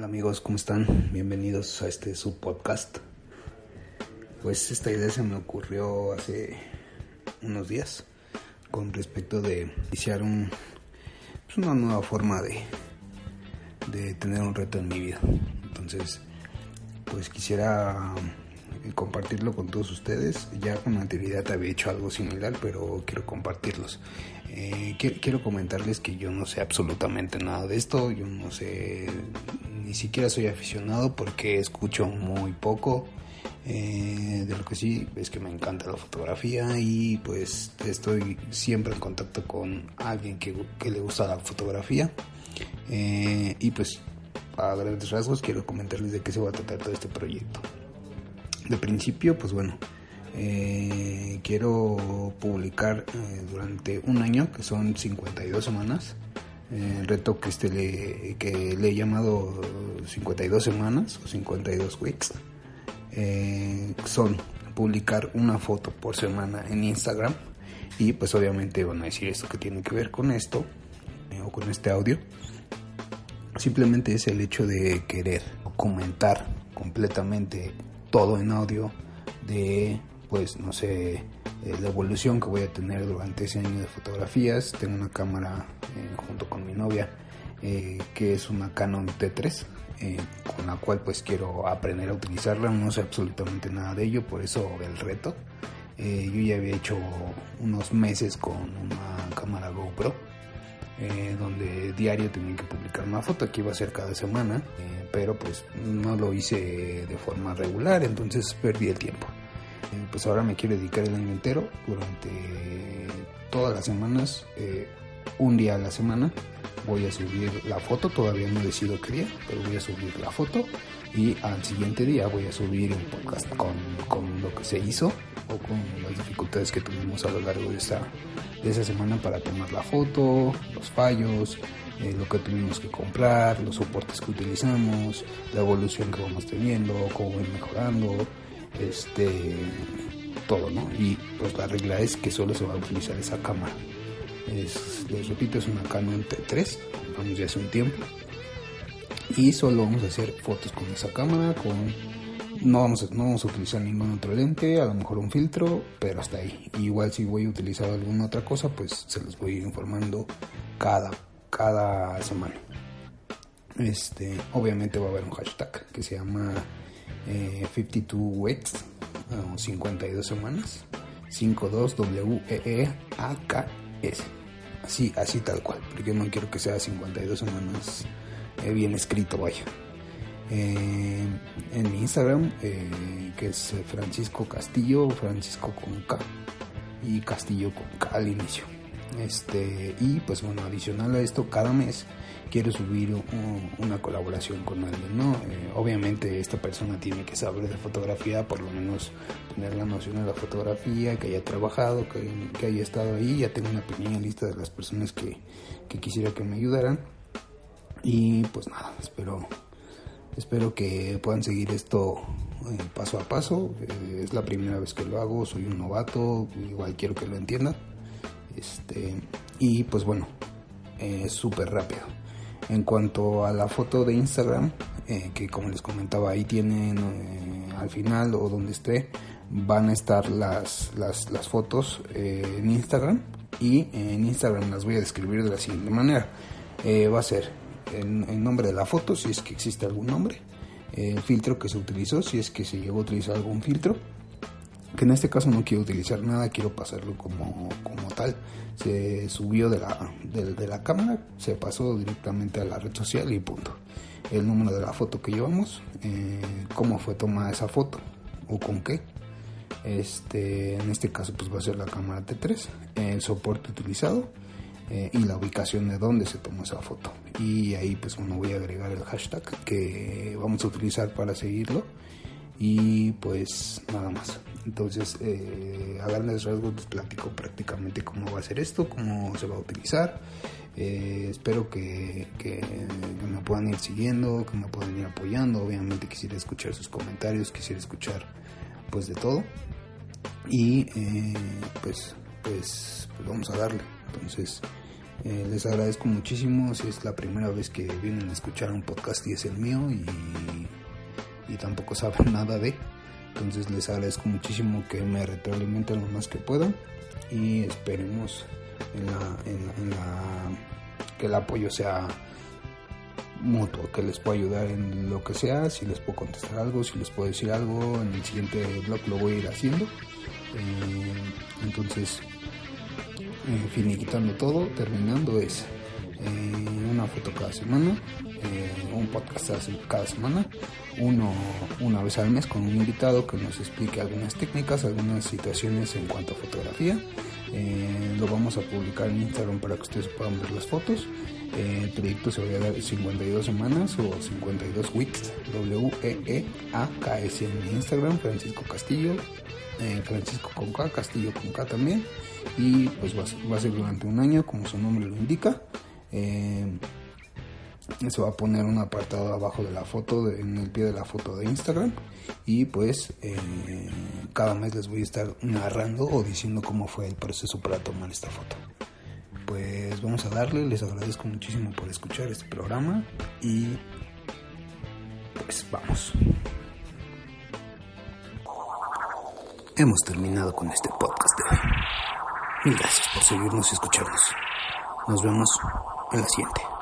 Hola amigos, ¿cómo están? Bienvenidos a este subpodcast. Pues esta idea se me ocurrió hace unos días con respecto de iniciar un, pues una nueva forma de, de tener un reto en mi vida. Entonces, pues quisiera eh, compartirlo con todos ustedes. Ya con anterioridad había hecho algo similar, pero quiero compartirlos. Eh, quiero comentarles que yo no sé absolutamente nada de esto, yo no sé, ni siquiera soy aficionado porque escucho muy poco. Eh, de lo que sí es que me encanta la fotografía y pues estoy siempre en contacto con alguien que, que le gusta la fotografía. Eh, y pues a grandes rasgos quiero comentarles de qué se va a tratar todo este proyecto. De principio, pues bueno, eh, quiero publicar durante un año, que son 52 semanas. Eh, el reto que, este le, que le he llamado 52 semanas o 52 weeks son publicar una foto por semana en Instagram. Y pues obviamente van a decir esto que tiene que ver con esto o con este audio. Simplemente es el hecho de querer comentar completamente todo en audio de pues no sé, eh, la evolución que voy a tener durante ese año de fotografías. Tengo una cámara eh, junto con mi novia eh, que es una Canon T3 con la cual pues quiero aprender a utilizarla. No sé absolutamente nada de ello, por eso el reto. yo ya había hecho unos meses con una cámara GoPro. donde diario tenía que publicar una foto que iba a ser cada semana, pero pues no lo hice de forma regular, entonces perdí el tiempo pues ahora me quiero dedicar el año entero durante todas las semanas, eh, un día a la semana. Voy a subir la foto, todavía no decido qué día, pero voy a subir la foto y al siguiente día voy a subir el podcast con, con lo que se hizo o con las dificultades que tuvimos a lo largo de esa, de esa semana para tomar la foto, los fallos, eh, lo que tuvimos que comprar, los soportes que utilizamos, la evolución que vamos teniendo, cómo ir mejorando, este todo, ¿no? Y pues la regla es que solo se va a utilizar esa cámara. Es, les repito, es una Canon T3, vamos ya hace un tiempo. Y solo vamos a hacer fotos con esa cámara, con no vamos, a, no vamos a utilizar ningún otro lente, a lo mejor un filtro, pero hasta ahí. Igual si voy a utilizar alguna otra cosa, pues se los voy a ir informando cada, cada semana. Este, obviamente va a haber un hashtag que se llama 52 eh, weeks, 52 semanas, 52 W E E A K S. Así, así tal cual, porque no quiero que sea 52 semanas eh, bien escrito, vaya. Eh, en mi Instagram, que es Francisco Castillo, Francisco con K y Castillo con K al inicio. Este, y pues bueno, adicional a esto, cada mes quiero subir una colaboración con alguien, ¿no? Eh, obviamente esta persona tiene que saber de fotografía, por lo menos tener la noción de la fotografía, que haya trabajado, que, haya estado ahí, ya tengo una pequeña lista de las personas que, quisiera que me ayudaran. Y pues nada, espero, espero que puedan seguir esto eh, paso a paso. Eh, es la primera vez que lo hago, soy un novato, igual quiero que lo entiendan. Este, y pues bueno, es súper rápido en cuanto a la foto de Instagram, eh, que como les comentaba, ahí tienen eh, al final o donde esté, van a estar las, las, fotos eh, en Instagram. Y en Instagram las voy a describir de la siguiente manera. va a ser el, nombre de la foto, si es que existe algún nombre. El filtro que se utilizó, si es que se llegó a utilizar algún filtro que en este caso no quiero utilizar nada, quiero pasarlo como, como tal. Se subió de la, de, la cámara, se pasó directamente a la red social y punto. El número de la foto que llevamos, eh, cómo fue tomada esa foto o con qué. Este, en este caso pues va a ser la cámara T3, el soporte utilizado eh, y la ubicación de donde se tomó esa foto. Y ahí pues bueno voy a agregar el hashtag que vamos a utilizar para seguirlo y pues nada más. Entonces eh, a grandes rasgos les platico prácticamente cómo va a ser esto, cómo se va a utilizar. Eh, espero que, me puedan ir siguiendo, que me puedan ir apoyando. Obviamente quisiera escuchar sus comentarios, quisiera escuchar pues de todo. Y pues, pues, pues vamos a darle. Entonces, eh, les agradezco muchísimo si es la primera vez que vienen a escuchar un podcast y es el mío y, tampoco saben nada de. Entonces les agradezco muchísimo que me retroalimenten lo más que puedan y esperemos en la, que el apoyo sea mutuo, que les pueda ayudar en lo que sea, si les puedo contestar algo, si les puedo decir algo, en el siguiente blog lo voy a ir haciendo. Eh, entonces eh, finiquitando todo, terminando es eh, una foto cada semana, eh, un podcast cada semana, uno una vez al mes con un invitado que nos explique algunas técnicas, algunas situaciones en cuanto a fotografía. lo vamos a publicar en Instagram para que ustedes puedan ver las fotos. el proyecto se va a dar 52 semanas o 52 weeks, W-E-E-A-K-S en Instagram, Francisco Castillo, Francisco con K, Castillo con K también y pues va a, ser, durante un año como su nombre lo indica. Eh, se va a poner un apartado abajo de la foto, en el pie de la foto de Instagram y pues eh, cada mes les voy a estar narrando o diciendo cómo fue el proceso para tomar esta foto. Pues vamos a darle, les agradezco muchísimo por escuchar este programa y pues vamos. Hemos terminado con este podcast de hoy. Mil gracias por seguirnos y escucharnos. Nos vemos en la siguiente.